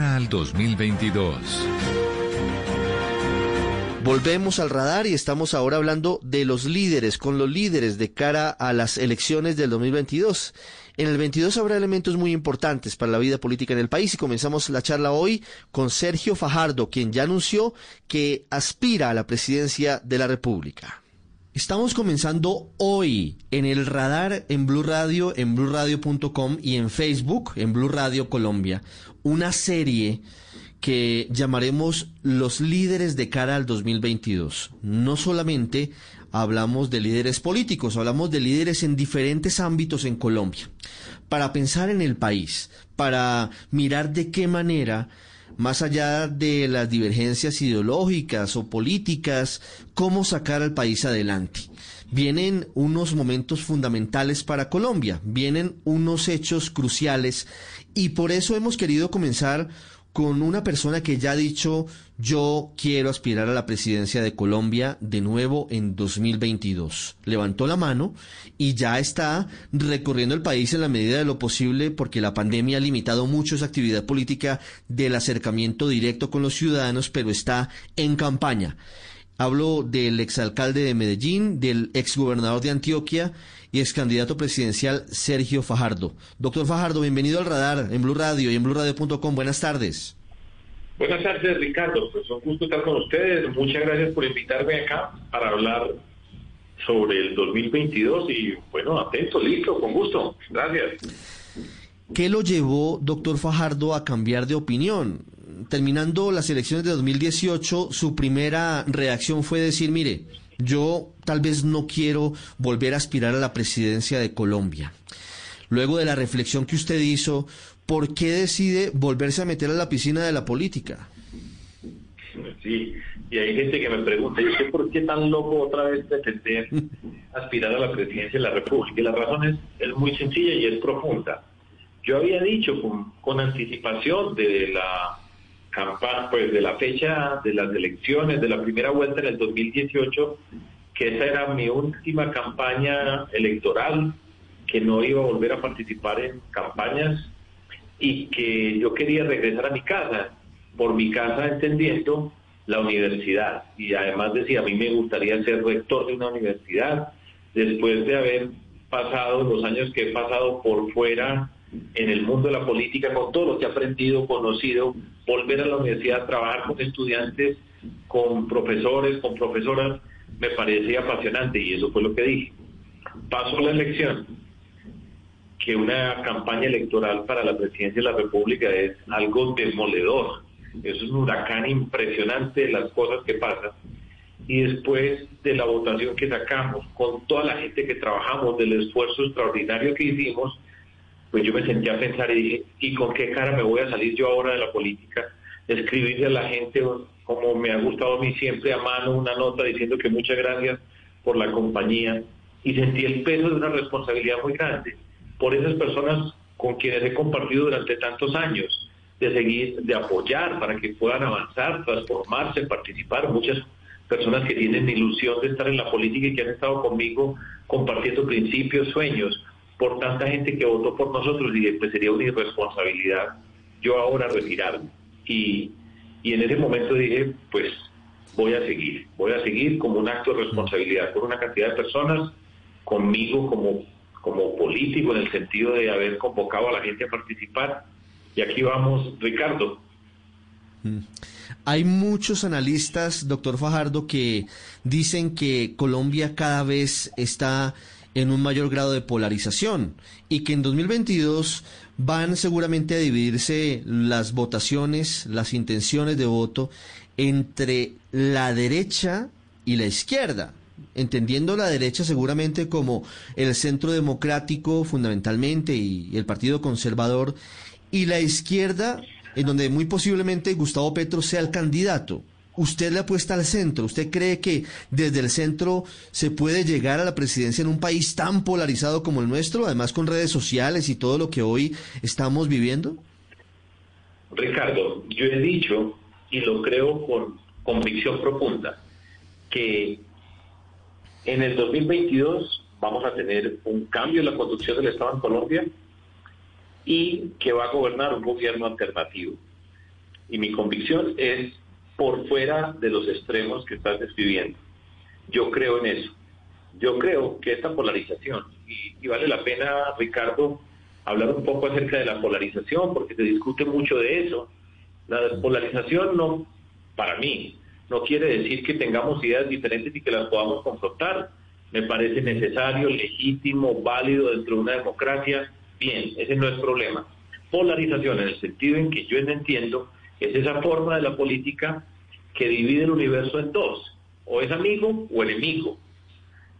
Al 2022. Volvemos al radar y estamos ahora hablando de los líderes, con los líderes de cara a las elecciones del 2022. En el 22 habrá elementos muy importantes para la vida política en el país y comenzamos la charla hoy con Sergio Fajardo, quien ya anunció que aspira a la presidencia de la República. Estamos comenzando hoy en el radar en Blue Radio, en bluradio.com y en Facebook, en Blue Radio Colombia, una serie que llamaremos los líderes de cara al 2022. No solamente hablamos de líderes políticos, hablamos de líderes en diferentes ámbitos en Colombia, para pensar en el país, para mirar de qué manera, más allá de las divergencias ideológicas o políticas, cómo sacar al país adelante. Vienen unos momentos fundamentales para Colombia, vienen unos hechos cruciales y por eso hemos querido comenzar con una persona que ya ha dicho yo quiero aspirar a la presidencia de Colombia de nuevo en 2022. Levantó la mano y ya está recorriendo el país en la medida de lo posible porque la pandemia ha limitado mucho esa actividad política del acercamiento directo con los ciudadanos, pero está en campaña. Hablo del exalcalde de Medellín, del exgobernador de Antioquia y ex candidato presidencial Sergio Fajardo. Doctor Fajardo, bienvenido al radar en Blue Radio y en BlueRadio.com. Buenas tardes. Buenas tardes, Ricardo. Pues un gusto estar con ustedes. Muchas gracias por invitarme acá para hablar sobre el 2022 y bueno, atento, listo, con gusto. Gracias. ¿Qué lo llevó, doctor Fajardo, a cambiar de opinión? Terminando las elecciones de 2018, su primera reacción fue decir, mire, yo tal vez no quiero volver a aspirar a la presidencia de Colombia. Luego de la reflexión que usted hizo, ¿por qué decide volverse a meter a la piscina de la política? Sí, y hay gente que me pregunta, ¿y usted por qué tan loco otra vez pretender aspirar a la presidencia de la República? Y la razón es, es muy sencilla y es profunda. Yo había dicho con, con anticipación de la campaña, pues de la fecha de las elecciones, de la primera vuelta en el 2018, que esa era mi última campaña electoral, que no iba a volver a participar en campañas y que yo quería regresar a mi casa, por mi casa entendiendo la universidad. Y además decía, a mí me gustaría ser rector de una universidad, después de haber pasado los años que he pasado por fuera en el mundo de la política, con todo lo que he aprendido, conocido, volver a la universidad, trabajar con estudiantes, con profesores, con profesoras, me parecía apasionante y eso fue lo que dije. Pasó la elección, que una campaña electoral para la presidencia de la República es algo demoledor. Es un huracán impresionante las cosas que pasan. Y después de la votación que sacamos, con toda la gente que trabajamos, del esfuerzo extraordinario que hicimos, pues yo me sentí a pensar y dije, ¿y con qué cara me voy a salir yo ahora de la política? Escribirle a la gente, como me ha gustado a mí siempre, a mano una nota diciendo que muchas gracias por la compañía. Y sentí el peso de una responsabilidad muy grande por esas personas con quienes he compartido durante tantos años, de seguir, de apoyar para que puedan avanzar, transformarse, participar. Muchas personas que tienen ilusión de estar en la política y que han estado conmigo compartiendo principios, sueños por tanta gente que votó por nosotros y después sería una irresponsabilidad yo ahora retirarme. Y, y en ese momento dije, pues voy a seguir, voy a seguir como un acto de responsabilidad por una cantidad de personas, conmigo como, como político en el sentido de haber convocado a la gente a participar. Y aquí vamos, Ricardo. Hay muchos analistas, doctor Fajardo, que dicen que Colombia cada vez está en un mayor grado de polarización y que en 2022 van seguramente a dividirse las votaciones, las intenciones de voto entre la derecha y la izquierda, entendiendo la derecha seguramente como el centro democrático fundamentalmente y, el Partido Conservador, y la izquierda en donde muy posiblemente Gustavo Petro sea el candidato. Usted le apuesta al centro. ¿Usted cree que desde el centro se puede llegar a la presidencia en un país tan polarizado como el nuestro, además con redes sociales y todo lo que hoy estamos viviendo? Ricardo, yo he dicho, y lo creo con convicción profunda, que en el 2022 vamos a tener un cambio en la conducción del Estado en Colombia y que va a gobernar un gobierno alternativo. Y mi convicción es por fuera de los extremos que estás describiendo. Yo creo en eso. Yo creo que esta polarización, y, vale la pena, Ricardo, hablar un poco acerca de la polarización, porque se discute mucho de eso. La polarización no, para mí, no quiere decir que tengamos ideas diferentes y que las podamos confrontar. Me parece necesario, legítimo, válido dentro de una democracia. Bien, ese no es problema. Polarización en el sentido en que yo entiendo es esa forma de la política que divide el universo en dos, o es amigo o enemigo.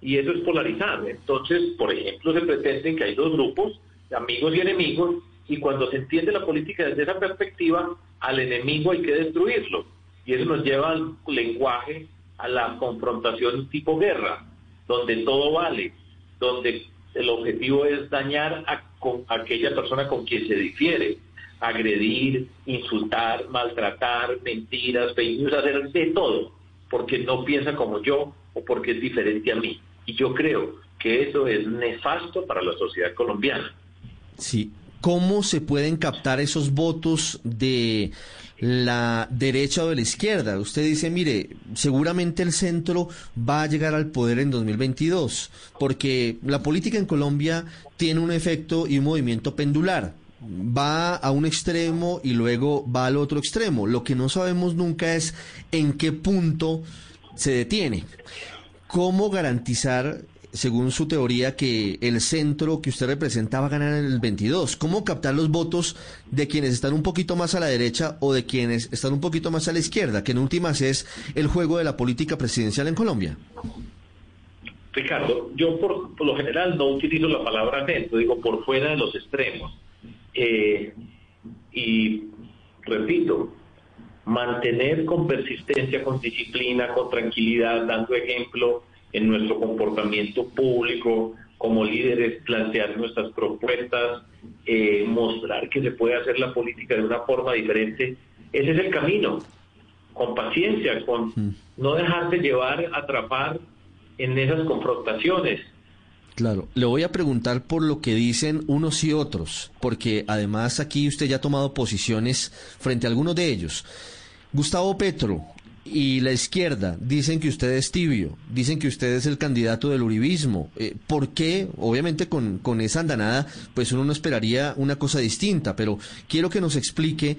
Y eso es polarizar. Entonces, por ejemplo, se pretende que hay dos grupos, amigos y enemigos, y cuando se entiende la política desde esa perspectiva, al enemigo hay que destruirlo. Y eso nos lleva al lenguaje, a la confrontación tipo guerra, donde todo vale, donde el objetivo es dañar a, a aquella persona con quien se difiere agredir, insultar, maltratar, mentiras, fake hacer de todo, porque no piensa como yo o porque es diferente a mí. Y yo creo que eso es nefasto para la sociedad colombiana. Sí. ¿Cómo se pueden captar esos votos de la derecha o de la izquierda? Usted dice, mire, seguramente el centro va a llegar al poder en 2022, porque la política en Colombia tiene un efecto y un movimiento pendular va a un extremo y luego va al otro extremo. Lo que no sabemos nunca es en qué punto se detiene. ¿Cómo garantizar, según su teoría, que el centro que usted representa va a ganar en el 22? ¿Cómo captar los votos de quienes están un poquito más a la derecha o de quienes están un poquito más a la izquierda? Que en últimas es el juego de la política presidencial en Colombia. Ricardo, yo por, por lo general no utilizo la palabra centro, digo por fuera de los extremos eh, y repito, mantener con persistencia, con disciplina, con tranquilidad, dando ejemplo en nuestro comportamiento público, como líderes, plantear nuestras propuestas, eh, mostrar que se puede hacer la política de una forma diferente. Ese es el camino, con paciencia, con no dejarse llevar, atrapar en esas confrontaciones. Claro, le voy a preguntar por lo que dicen unos y otros, porque además aquí usted ya ha tomado posiciones frente a algunos de ellos. Gustavo Petro y la izquierda dicen que usted es tibio, dicen que usted es el candidato del uribismo. Eh, ¿Por qué? Obviamente con, con esa andanada, pues uno no esperaría una cosa distinta, pero quiero que nos explique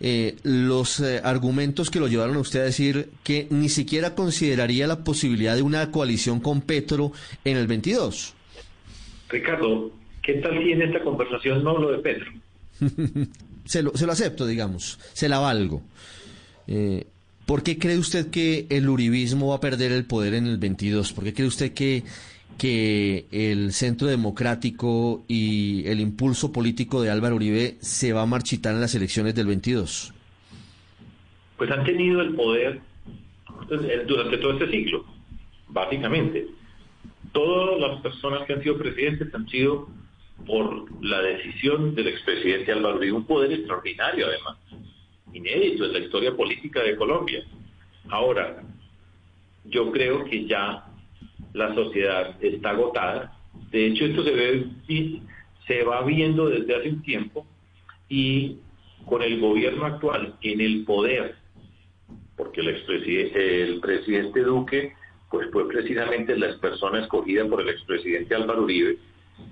eh, los eh, argumentos que lo llevaron a usted a decir que ni siquiera consideraría la posibilidad de una coalición con Petro en el 22. Ricardo, ¿qué tal si en esta conversación no hablo de Petro? se, lo, se lo acepto, digamos, se la valgo. Eh, ¿Por qué cree usted que el uribismo va a perder el poder en el 22? ¿Por qué cree usted que, que el centro democrático y el impulso político de Álvaro Uribe se va a marchitar en las elecciones del 22? Pues han tenido el poder durante todo este ciclo, básicamente todas las personas que han sido presidentes han sido por la decisión del expresidente Álvaro Uribe, un poder extraordinario además, inédito en la historia política de Colombia. Ahora, yo creo que ya la sociedad está agotada. De hecho, esto se ve se va viendo desde hace un tiempo y con el gobierno actual en el poder, porque el, expresidente, el presidente Duque pues fue precisamente la persona escogida por el expresidente Álvaro Uribe,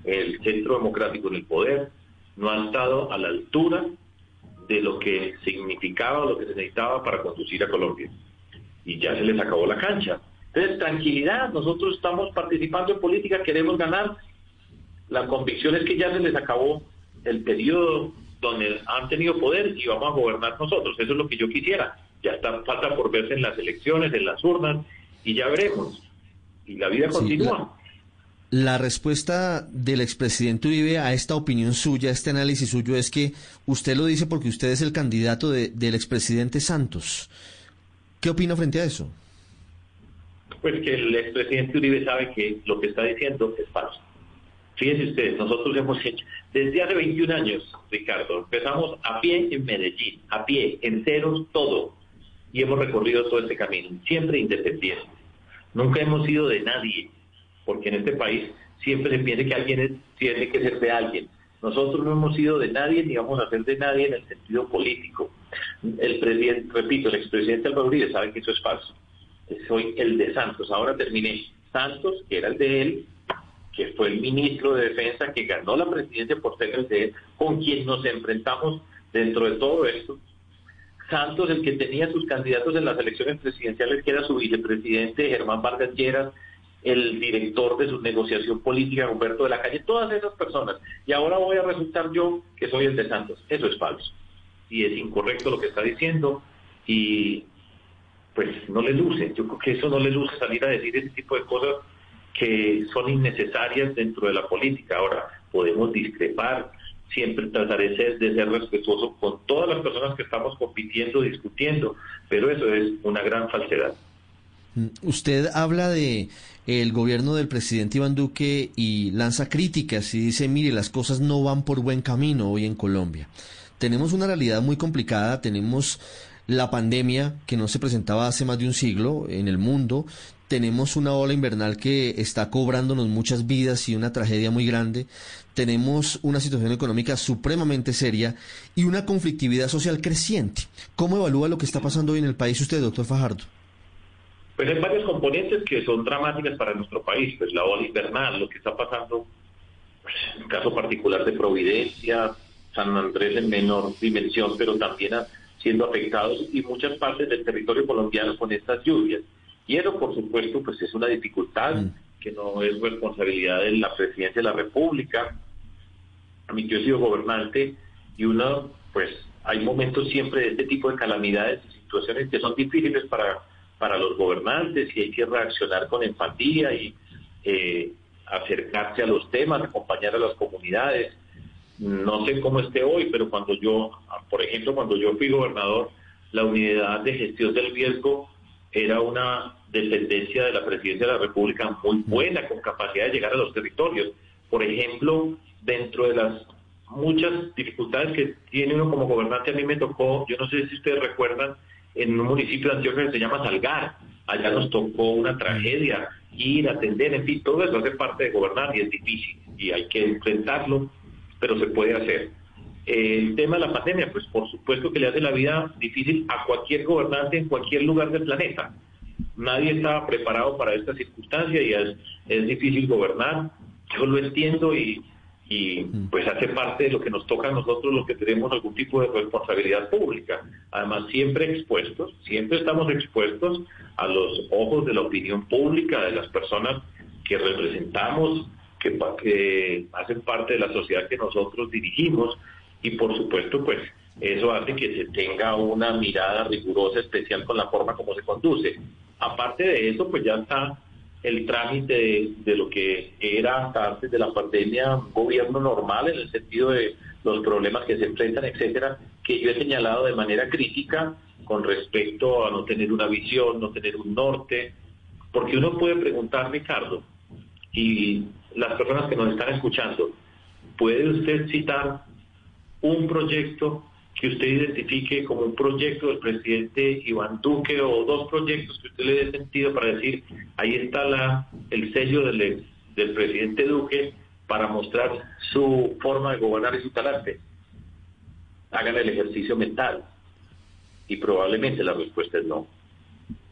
el centro democrático en el poder, no ha estado a la altura de lo que significaba, lo que se necesitaba para conducir a Colombia. Y ya se les acabó la cancha. Entonces, tranquilidad, nosotros estamos participando en política, queremos ganar. La convicción es que ya se les acabó el periodo donde han tenido poder y vamos a gobernar nosotros. Eso es lo que yo quisiera. Ya está falta por verse en las elecciones, en las urnas, y ya veremos. Y la vida continúa. La respuesta del expresidente Uribe a esta opinión suya, a este análisis suyo, es que usted lo dice porque usted es el candidato de, del expresidente Santos. ¿Qué opina frente a eso? Pues que el expresidente Uribe sabe que lo que está diciendo es falso. Fíjense ustedes, nosotros hemos hecho, desde hace 21 años, Ricardo, empezamos a pie en Medellín, a pie, en ceros, todo, y hemos recorrido todo este camino, siempre independientes. Nunca hemos sido de nadie, porque en este país siempre se piensa que alguien tiene que ser de alguien. Nosotros no hemos sido de nadie ni vamos a ser de nadie en el sentido político. El presidente, repito, el expresidente Álvaro Uribe sabe que eso es falso. Soy el de Santos. Ahora terminé. Santos, que era el de él, que fue el ministro de Defensa que ganó la presidencia por ser el de él, con quien nos enfrentamos dentro de todo esto. Santos, el que tenía sus candidatos en las elecciones presidenciales, que era su vicepresidente Germán Vargas Lleras, el director de su negociación política, Humberto de la Calle, todas esas personas. Y ahora voy a resultar yo que soy el de Santos. Eso es falso. Y es incorrecto lo que está diciendo. Y pues no le luce. Yo creo que eso no le luce salir a decir ese tipo de cosas que son innecesarias dentro de la política. Ahora, podemos discrepar, siempre trataré de ser respetuoso con todas las personas que estamos compitiendo, discutiendo, pero eso es una gran falsedad. Mm, usted habla de el gobierno del presidente Iván Duque y lanza críticas y dice, mire, las cosas no van por buen camino hoy en Colombia. Tenemos una realidad muy complicada, tenemos la pandemia que no se presentaba hace más de un siglo en el mundo, tenemos una ola invernal que está cobrándonos muchas vidas y una tragedia muy grande, tenemos una situación económica supremamente seria y una conflictividad social creciente. ¿Cómo evalúa lo que está pasando hoy en el país usted, doctor Fajardo? Pues hay varios componentes que son dramáticas para nuestro país, pues la ola invernal, lo que está pasando, pues, en el caso particular de Providencia, San Andrés en menor dimensión, pero también siendo afectados y muchas partes del territorio colombiano con estas lluvias. Y eso, por supuesto, pues es una dificultad mm. que no es responsabilidad de la presidencia de la República. A mí yo he sido gobernante y uno, pues hay momentos siempre de este tipo de calamidades y situaciones que son difíciles para, para los gobernantes y hay que reaccionar con empatía y eh, acercarse a los temas, acompañar a las comunidades. No sé cómo esté hoy, pero cuando yo, por ejemplo, cuando yo fui gobernador, la unidad de gestión del riesgo era una dependencia de la presidencia de la República muy buena, con capacidad de llegar a los territorios. Por ejemplo, dentro de las muchas dificultades que tiene uno como gobernante, a mí me tocó, yo no sé si ustedes recuerdan, en un municipio de Antioquia que se llama Salgar, allá nos tocó una tragedia, ir, atender, en fin, todo eso hace parte de gobernar y es difícil y hay que enfrentarlo, pero se puede hacer. El tema de la pandemia, pues por supuesto que le hace la vida difícil a cualquier gobernante en cualquier lugar del planeta. Nadie estaba preparado para esta circunstancia y es, es difícil gobernar. Yo lo entiendo y, y pues hace parte de lo que nos toca a nosotros los que tenemos algún tipo de responsabilidad pública. Además, siempre expuestos, siempre estamos expuestos a los ojos de la opinión pública, de las personas que representamos, que, que hacen parte de la sociedad que nosotros dirigimos y por supuesto pues eso hace que se tenga una mirada rigurosa especial con la forma como se conduce. Aparte de eso pues ya está el trámite de, lo que era hasta antes de la pandemia un gobierno normal en el sentido de los problemas que se enfrentan, etcétera, que yo he señalado de manera crítica con respecto a no tener una visión, no tener un norte, porque uno puede preguntar, Ricardo, y las personas que nos están escuchando, ¿puede usted citar un proyecto que usted identifique como un proyecto del presidente Iván Duque o dos proyectos que usted le dé sentido para decir, ahí está la, el sello del, del presidente Duque para mostrar su forma de gobernar y su talante. Hagan el ejercicio mental. Y probablemente la respuesta es no,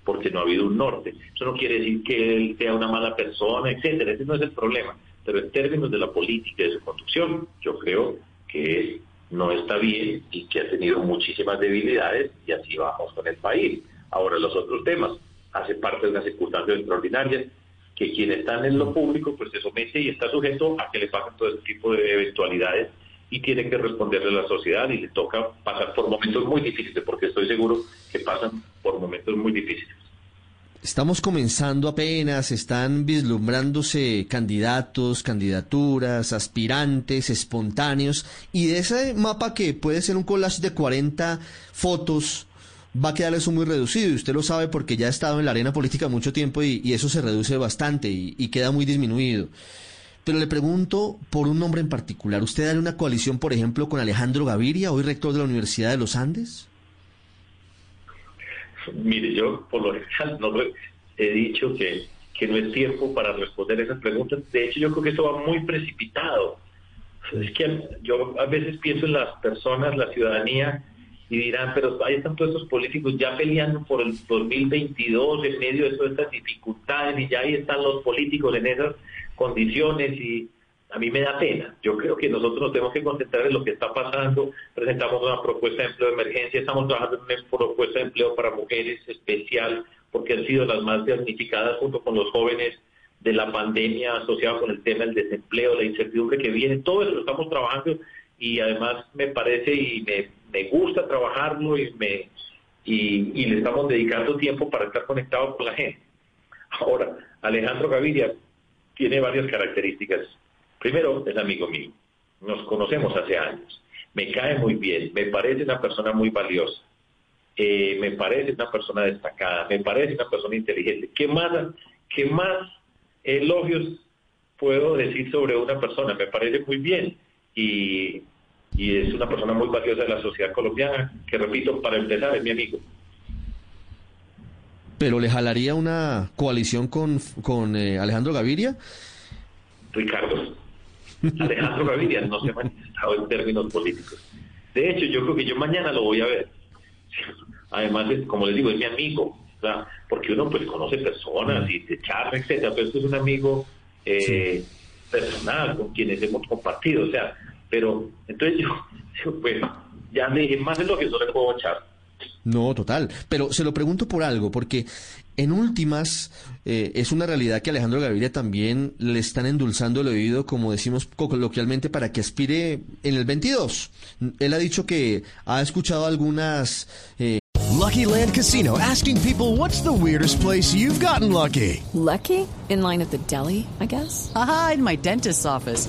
porque no ha habido un norte. Eso no quiere decir que él sea una mala persona, etcétera. Ese no es el problema. Pero en términos de la política y de su conducción, yo creo que es no está bien y que ha tenido muchísimas debilidades y así vamos con el país. Ahora los otros temas, hace parte de una circunstancia extraordinaria que quien está en lo público pues se somete y está sujeto a que le pasen todo ese tipo de eventualidades y tiene que responderle a la sociedad y le toca pasar por momentos muy difíciles porque estoy seguro que pasan por momentos muy difíciles. Estamos comenzando apenas, están vislumbrándose candidatos, candidaturas, aspirantes, espontáneos, y de ese mapa que puede ser un collage de 40 fotos, va a quedar eso muy reducido, y usted lo sabe porque ya ha estado en la arena política mucho tiempo y, eso se reduce bastante y, y, queda muy disminuido. Pero le pregunto por un nombre en particular, ¿usted haría una coalición, por ejemplo, con Alejandro Gaviria, hoy rector de la Universidad de los Andes? Mire, yo por lo general no he dicho que, que no es tiempo para responder esas preguntas. De hecho, yo creo que esto va muy precipitado. Es que yo a veces pienso en las personas, la ciudadanía, y dirán, pero ahí están todos estos políticos ya peleando por el 2022 en medio de todas estas dificultades y ya ahí están los políticos en esas condiciones y a mí me da pena. Yo creo que nosotros nos tenemos que concentrar en lo que está pasando. Presentamos una propuesta de empleo de emergencia, estamos trabajando en una propuesta de empleo para mujeres especial, porque han sido las más damnificadas junto con los jóvenes de la pandemia asociada con el tema del desempleo, la incertidumbre que viene. Todo eso lo estamos trabajando y además me parece y me, me gusta trabajarlo y, me, y, y le estamos dedicando tiempo para estar conectados con la gente. Ahora, Alejandro Gaviria tiene varias características Primero, es amigo mío. Nos conocemos hace años. Me cae muy bien. Me parece una persona muy valiosa. Eh, me parece una persona destacada. Me parece una persona inteligente. ¿Qué más, qué más elogios puedo decir sobre una persona? Me parece muy bien. Y, y es una persona muy valiosa de la sociedad colombiana, que repito, para empezar, es mi amigo. ¿Pero le jalaría una coalición con, con eh, Alejandro Gaviria? Ricardo, Alejandro Gaviria no se ha manifestado en términos políticos. De hecho, yo creo que yo mañana lo voy a ver. Además, como les digo, es mi amigo, porque uno pues conoce personas y se charla, etcétera, pero esto es un amigo eh, personal con quienes hemos compartido, o sea, pero entonces yo, pues, ya le dije, más de lo que yo le puedo echar. No, total. Pero se lo pregunto por algo, porque en últimas eh, es una realidad que Alejandro Gaviria también le están endulzando el oído, como decimos coloquialmente, para que aspire en el 22. Él ha dicho que ha escuchado algunas... Eh... Lucky Land Casino, asking people what's the weirdest place you've gotten lucky. Lucky? In line at the deli, I guess. Aha, in my dentist's office.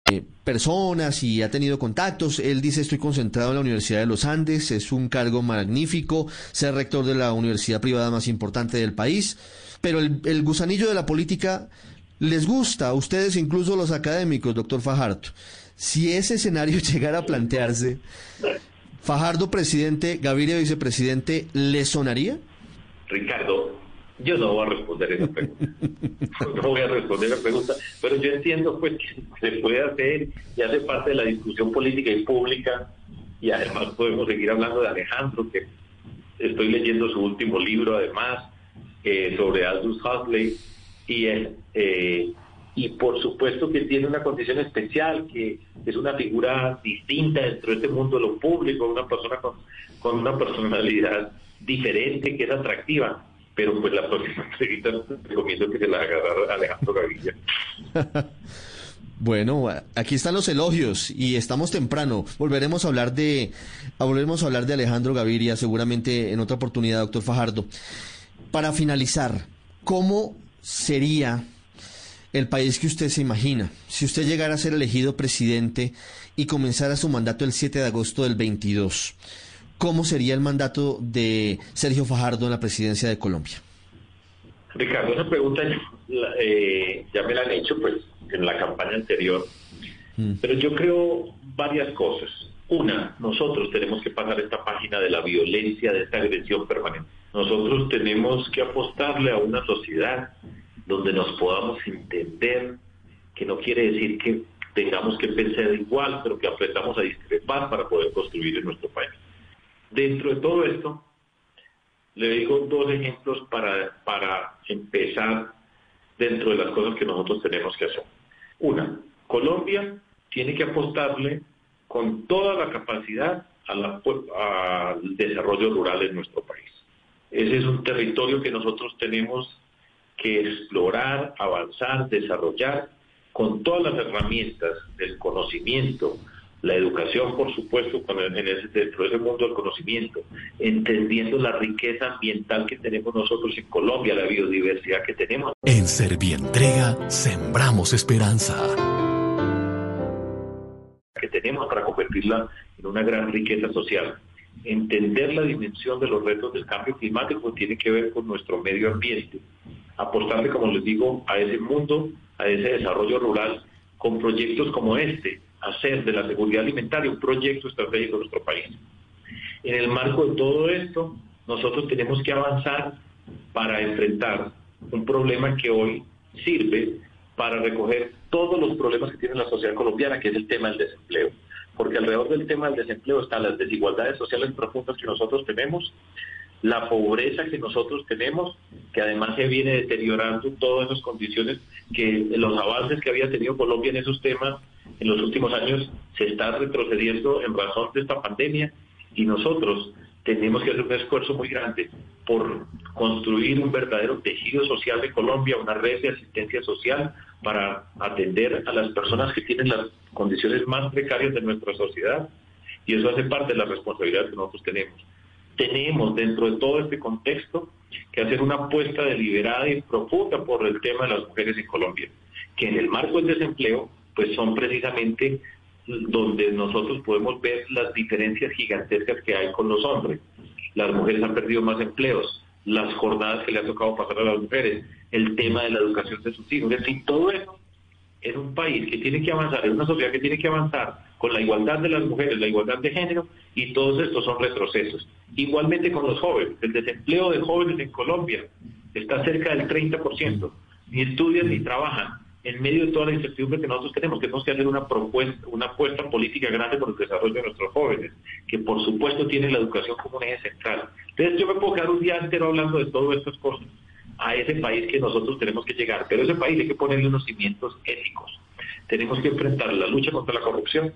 Eh, personas y ha tenido contactos. Él dice, estoy concentrado en la Universidad de los Andes. Es un cargo magnífico. Ser rector de la universidad privada más importante del país, pero el, gusanillo de la política les gusta a ustedes, incluso los académicos, doctor Fajardo. Si ese escenario llegara a plantearse, Fajardo presidente, Gaviria vicepresidente, ¿le sonaría? Ricardo, yo no voy a responder esa pregunta. No voy a responder esa pregunta, pero yo entiendo pues que se puede hacer y hace parte de la discusión política y pública y además podemos seguir hablando de Alejandro, que estoy leyendo su último libro además eh, sobre Aldous Huxley y eh, y por supuesto que tiene una condición especial, que es una figura distinta dentro de este mundo de lo público, una persona con, con una personalidad diferente, que es atractiva. Pero pues la próxima entrevista recomiendo que se la haga Alejandro Gavilla. Bueno, aquí están los elogios y estamos temprano. Volveremos a hablar de volveremos a hablar de Alejandro Gaviria seguramente en otra oportunidad, doctor Fajardo. Para finalizar, ¿cómo sería el país que usted se imagina si usted llegara a ser elegido presidente y comenzara su mandato el 7 de agosto del 22? ¿Cómo sería el mandato de Sergio Fajardo en la presidencia de Colombia? Ricardo, esa pregunta eh, ya me la han hecho, pues en la campaña anterior. Mm. Pero yo creo varias cosas. Una, nosotros tenemos que pasar esta página de la violencia, de esta agresión permanente. Nosotros tenemos que apostarle a una sociedad donde nos podamos entender, que no quiere decir que tengamos que pensar igual, pero que aprendamos a discrepar para poder construir en nuestro país. Dentro de todo esto, le digo dos ejemplos para, para empezar dentro de las cosas que nosotros tenemos que hacer. Una, Colombia tiene que apostarle con toda la capacidad al desarrollo rural en nuestro país. Ese es un territorio que nosotros tenemos que explorar, avanzar, desarrollar con todas las herramientas del conocimiento, la educación, por supuesto, en ese, dentro de ese mundo del conocimiento, entendiendo la riqueza ambiental que tenemos nosotros en Colombia, la biodiversidad que tenemos. En Servientrega sembramos esperanza. Que tenemos para convertirla en una gran riqueza social. Entender la dimensión de los retos del cambio climático tiene que ver con nuestro medio ambiente. Apostarle, como les digo, a ese mundo, a ese desarrollo rural, con proyectos como este, hacer de la seguridad alimentaria un proyecto estratégico de nuestro país. En el marco de todo esto, nosotros tenemos que avanzar para enfrentar un problema que hoy sirve para recoger todos los problemas que tiene la sociedad colombiana, que es el tema del desempleo. Porque alrededor del tema del desempleo están las desigualdades sociales profundas que nosotros tenemos, la pobreza que nosotros tenemos, que además se viene deteriorando todas esas condiciones, que los avances que había tenido Colombia en esos temas en los últimos años se está retrocediendo en razón de esta pandemia y nosotros tenemos que hacer un esfuerzo muy grande por construir un verdadero tejido social de Colombia, una red de asistencia social para atender a las personas que tienen las condiciones más precarias de nuestra sociedad. Y eso hace parte de la responsabilidad que nosotros tenemos. Tenemos dentro de todo este contexto que hacer una apuesta deliberada y profunda por el tema de las mujeres en Colombia, que en el marco del desempleo pues son precisamente donde nosotros podemos ver las diferencias gigantescas que hay con los hombres. Las mujeres han perdido más empleos, las jornadas que le ha tocado pasar a las mujeres, el tema de la educación de sus hijos, en fin, todo eso es un país que tiene que avanzar, es una sociedad que tiene que avanzar con la igualdad de las mujeres, la igualdad de género, y todos estos son retrocesos. Igualmente con los jóvenes, el desempleo de jóvenes en Colombia está cerca del 30%, ni estudian ni trabajan en medio de toda la incertidumbre que nosotros tenemos, tenemos que hacer una propuesta, una apuesta política grande por el desarrollo de nuestros jóvenes, que por supuesto tienen la educación como un eje central. Entonces yo me puedo quedar un día entero hablando de todas estas cosas, a ese país que nosotros tenemos que llegar, pero ese país hay que ponerle unos cimientos éticos. Tenemos que enfrentar la lucha contra la corrupción,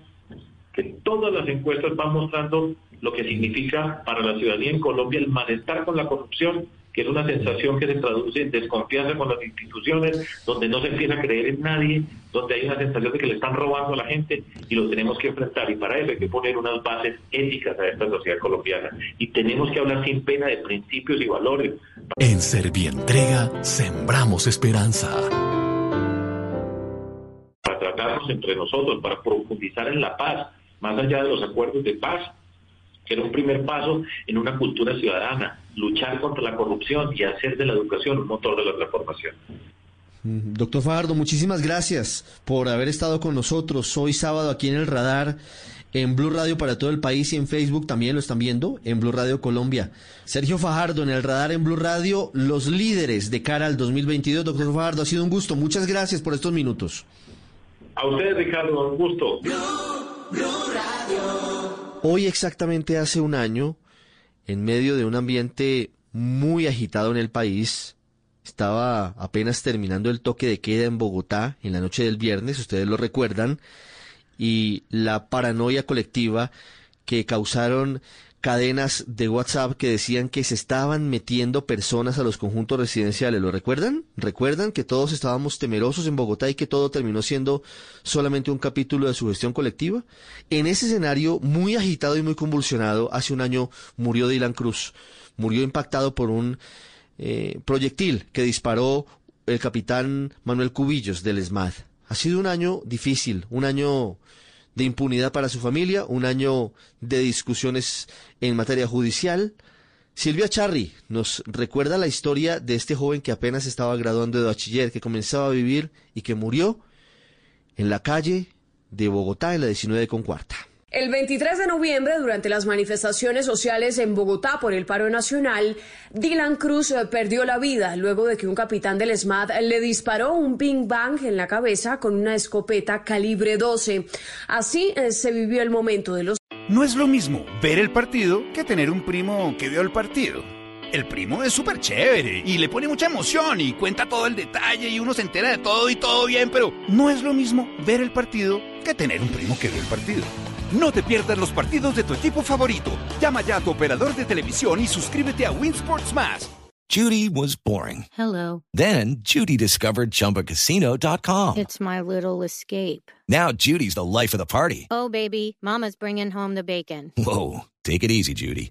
que todas las encuestas van mostrando lo que significa para la ciudadanía en Colombia el malestar con la corrupción que es una sensación que se traduce en desconfianza con las instituciones, donde no se empieza a creer en nadie, donde hay una sensación de que le están robando a la gente y lo tenemos que enfrentar. Y para eso hay que poner unas bases éticas a esta sociedad colombiana. Y tenemos que hablar sin pena de principios y valores. En Servientrega sembramos esperanza. Para tratarnos entre nosotros, para profundizar en la paz, más allá de los acuerdos de paz, que era un primer paso en una cultura ciudadana, luchar contra la corrupción y hacer de la educación un motor de la transformación. Mm, doctor Fajardo, muchísimas gracias por haber estado con nosotros hoy sábado aquí en el radar, en Blue Radio para todo el país y en Facebook también lo están viendo, en Blue Radio Colombia. Sergio Fajardo en el radar en Blue Radio, los líderes de cara al 2022. Doctor Fajardo, ha sido un gusto. Muchas gracias por estos minutos. A ustedes, Ricardo, un gusto. Hoy exactamente hace un año, en medio de un ambiente muy agitado en el país, estaba apenas terminando el toque de queda en Bogotá en la noche del viernes, ustedes lo recuerdan, y la paranoia colectiva que causaron cadenas de WhatsApp que decían que se estaban metiendo personas a los conjuntos residenciales. ¿Lo recuerdan? ¿Recuerdan que todos estábamos temerosos en Bogotá y que todo terminó siendo solamente un capítulo de su gestión colectiva? En ese escenario muy agitado y muy convulsionado, hace un año murió Dylan Cruz. Murió impactado por un eh, proyectil que disparó el capitán Manuel Cubillos del ESMAD. Ha sido un año difícil, un año de impunidad para su familia, un año de discusiones en materia judicial. Silvia Charri nos recuerda la historia de este joven que apenas estaba graduando de bachiller, que comenzaba a vivir y que murió en la calle de Bogotá en la 19 con cuarta. El 23 de noviembre, durante las manifestaciones sociales en Bogotá por el paro nacional, Dylan Cruz eh, perdió la vida luego de que un capitán del SMAT le disparó un ping bang en la cabeza con una escopeta calibre 12. Así eh, se vivió el momento de los... No es lo mismo ver el partido que tener un primo que vio el partido. El primo es súper chévere y le pone mucha emoción y cuenta todo el detalle y uno se entera de todo y todo bien, pero no es lo mismo ver el partido que tener un primo que vio el partido. No te pierdas los partidos de tu equipo favorito. Llama ya a tu operador de televisión y suscríbete a Winsports Más. Judy was boring. Hello. Then Judy discovered ChumbaCasino.com. It's my little escape. Now Judy's the life of the party. Oh, baby, Mama's bringing home the bacon. Whoa, take it easy, Judy.